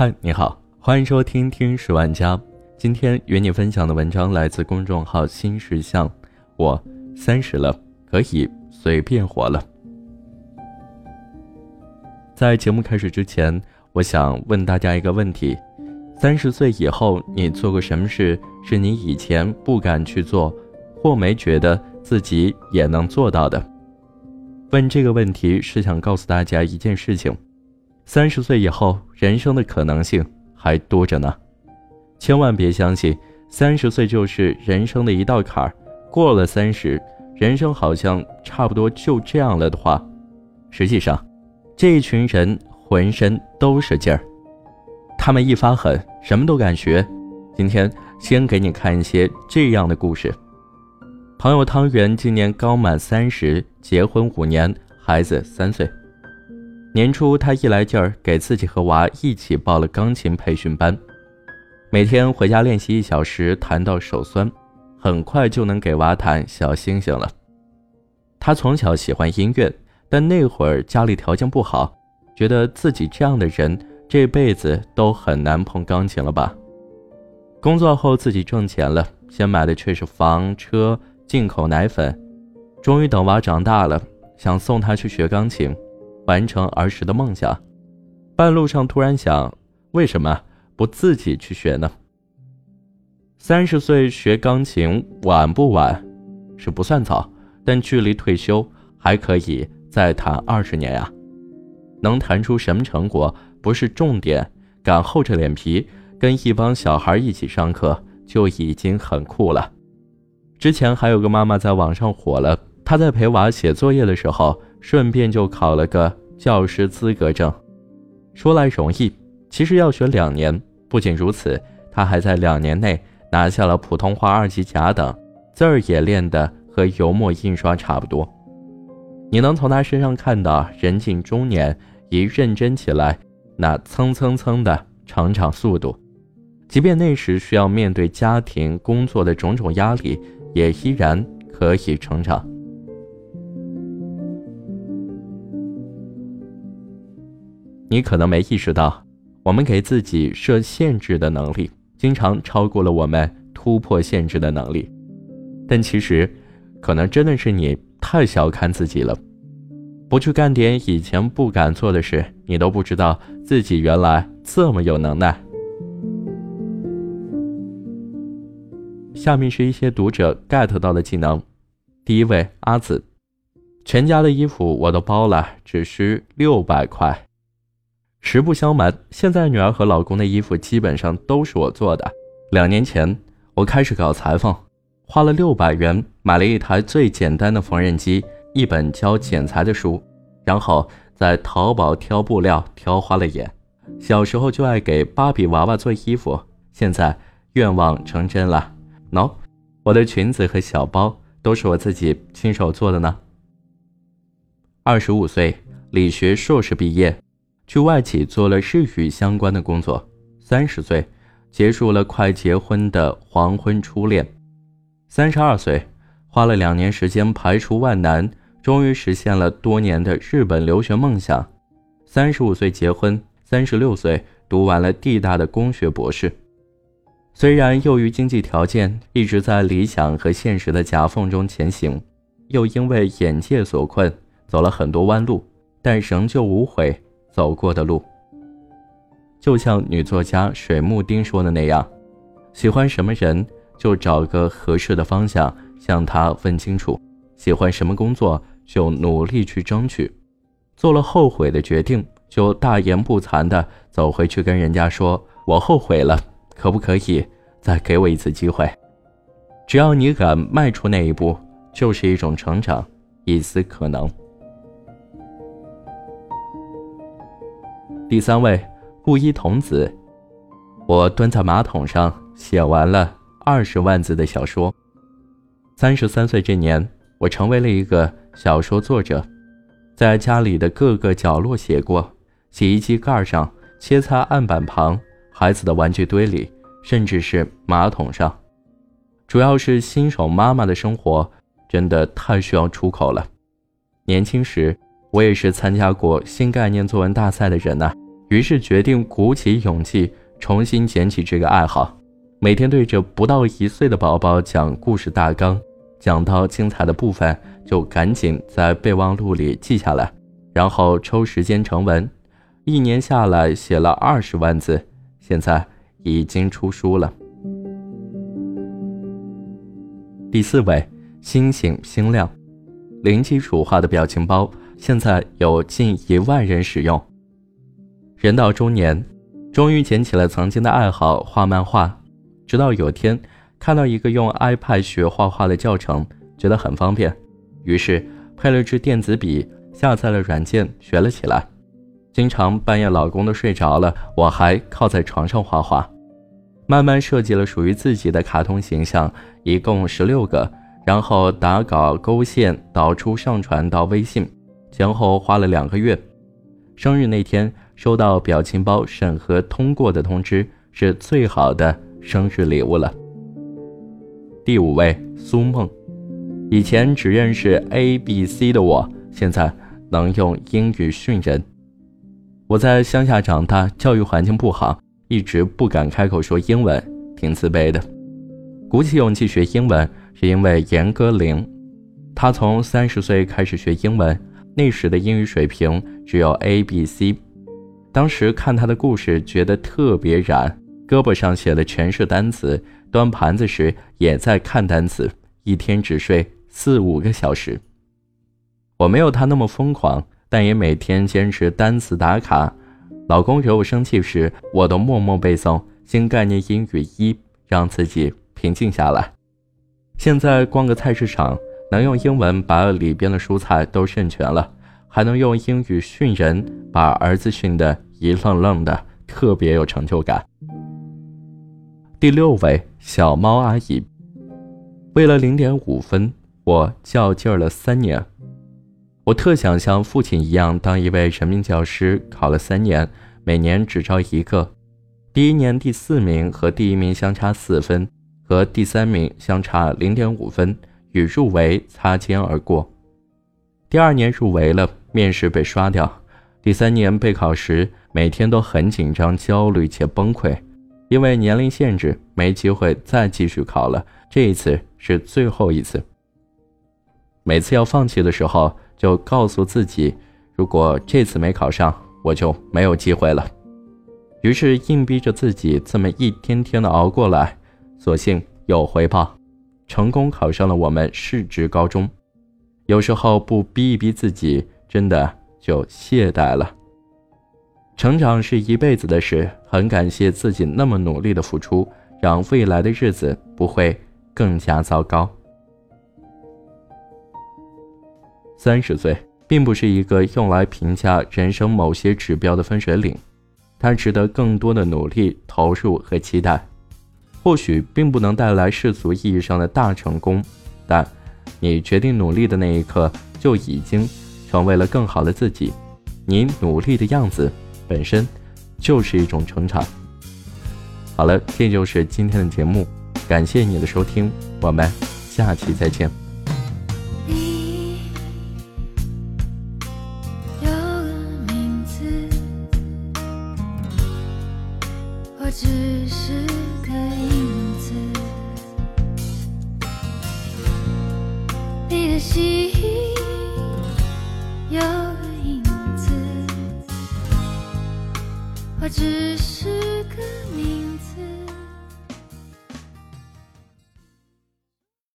嗨，你好，欢迎收听《听十万家》。今天与你分享的文章来自公众号“新事项”。我三十了，可以随便活了。在节目开始之前，我想问大家一个问题：三十岁以后，你做过什么事是你以前不敢去做，或没觉得自己也能做到的？问这个问题是想告诉大家一件事情。三十岁以后，人生的可能性还多着呢，千万别相信三十岁就是人生的一道坎儿，过了三十，人生好像差不多就这样了的话，实际上，这一群人浑身都是劲儿，他们一发狠，什么都敢学。今天先给你看一些这样的故事。朋友汤圆今年刚满三十，结婚五年，孩子三岁。年初，他一来劲儿，给自己和娃一起报了钢琴培训班，每天回家练习一小时，弹到手酸，很快就能给娃弹小星星了。他从小喜欢音乐，但那会儿家里条件不好，觉得自己这样的人这辈子都很难碰钢琴了吧。工作后自己挣钱了，先买的却是房车、进口奶粉，终于等娃长大了，想送他去学钢琴。完成儿时的梦想，半路上突然想，为什么不自己去学呢？三十岁学钢琴晚不晚？是不算早，但距离退休还可以再弹二十年呀。能弹出什么成果不是重点，敢厚着脸皮跟一帮小孩一起上课就已经很酷了。之前还有个妈妈在网上火了，她在陪娃写作业的时候。顺便就考了个教师资格证，说来容易，其实要学两年。不仅如此，他还在两年内拿下了普通话二级甲等，字儿也练得和油墨印刷差不多。你能从他身上看到人近中年一认真起来，那蹭蹭蹭的成长速度。即便那时需要面对家庭工作的种种压力，也依然可以成长。你可能没意识到，我们给自己设限制的能力，经常超过了我们突破限制的能力。但其实，可能真的是你太小看自己了。不去干点以前不敢做的事，你都不知道自己原来这么有能耐。下面是一些读者 get 到的技能。第一位阿紫，全家的衣服我都包了，只需六百块。实不相瞒，现在女儿和老公的衣服基本上都是我做的。两年前，我开始搞裁缝，花了六百元买了一台最简单的缝纫机，一本教剪裁的书，然后在淘宝挑布料挑花了眼。小时候就爱给芭比娃娃做衣服，现在愿望成真了。喏，我的裙子和小包都是我自己亲手做的呢。二十五岁，理学硕士毕业。去外企做了日语相关的工作，三十岁结束了快结婚的黄昏初恋，三十二岁花了两年时间排除万难，终于实现了多年的日本留学梦想，三十五岁结婚，三十六岁读完了地大的工学博士。虽然由于经济条件一直在理想和现实的夹缝中前行，又因为眼界所困走了很多弯路，但仍旧无悔。走过的路，就像女作家水木丁说的那样：喜欢什么人，就找个合适的方向向他问清楚；喜欢什么工作，就努力去争取；做了后悔的决定，就大言不惭的走回去跟人家说：“我后悔了，可不可以再给我一次机会？”只要你敢迈出那一步，就是一种成长，一丝可能。第三位，布衣童子。我蹲在马桶上写完了二十万字的小说。三十三岁这年，我成为了一个小说作者，在家里的各个角落写过，洗衣机盖上、切菜案板旁、孩子的玩具堆里，甚至是马桶上。主要是新手妈妈的生活真的太需要出口了。年轻时，我也是参加过新概念作文大赛的人呐。于是决定鼓起勇气重新捡起这个爱好，每天对着不到一岁的宝宝讲故事大纲，讲到精彩的部分就赶紧在备忘录里记下来，然后抽时间成文。一年下来写了二十万字，现在已经出书了。第四位，星星星亮，零基础画的表情包，现在有近一万人使用。人到中年，终于捡起了曾经的爱好画漫画，直到有天看到一个用 iPad 学画画的教程，觉得很方便，于是配了支电子笔，下载了软件学了起来。经常半夜老公都睡着了，我还靠在床上画画。慢慢设计了属于自己的卡通形象，一共十六个，然后打稿、勾线、导出、上传到微信，前后花了两个月。生日那天收到表情包审核通过的通知，是最好的生日礼物了。第五位苏梦，以前只认识 A、B、C 的我，现在能用英语训人。我在乡下长大，教育环境不好。一直不敢开口说英文，挺自卑的。鼓起勇气学英文，是因为严歌苓。他从三十岁开始学英文，那时的英语水平只有 A、B、C。当时看他的故事，觉得特别燃，胳膊上写的全是单词，端盘子时也在看单词，一天只睡四五个小时。我没有他那么疯狂，但也每天坚持单词打卡。老公惹我生气时，我都默默背诵新概念英语一，让自己平静下来。现在逛个菜市场，能用英文把里边的蔬菜都认全了，还能用英语训人，把儿子训得一愣愣的，特别有成就感。第六位小猫阿姨，为了零点五分，我较劲儿了三年。我特想像父亲一样当一位人民教师，考了三年，每年只招一个。第一年第四名和第一名相差四分，和第三名相差零点五分，与入围擦肩而过。第二年入围了，面试被刷掉。第三年备考时，每天都很紧张、焦虑且崩溃，因为年龄限制，没机会再继续考了。这一次是最后一次。每次要放弃的时候。就告诉自己，如果这次没考上，我就没有机会了。于是硬逼着自己这么一天天的熬过来，所幸有回报，成功考上了我们市直高中。有时候不逼一逼自己，真的就懈怠了。成长是一辈子的事，很感谢自己那么努力的付出，让未来的日子不会更加糟糕。三十岁并不是一个用来评价人生某些指标的分水岭，它值得更多的努力、投入和期待。或许并不能带来世俗意义上的大成功，但你决定努力的那一刻，就已经成为了更好的自己。你努力的样子本身就是一种成长。好了，这就是今天的节目，感谢你的收听，我们下期再见。心有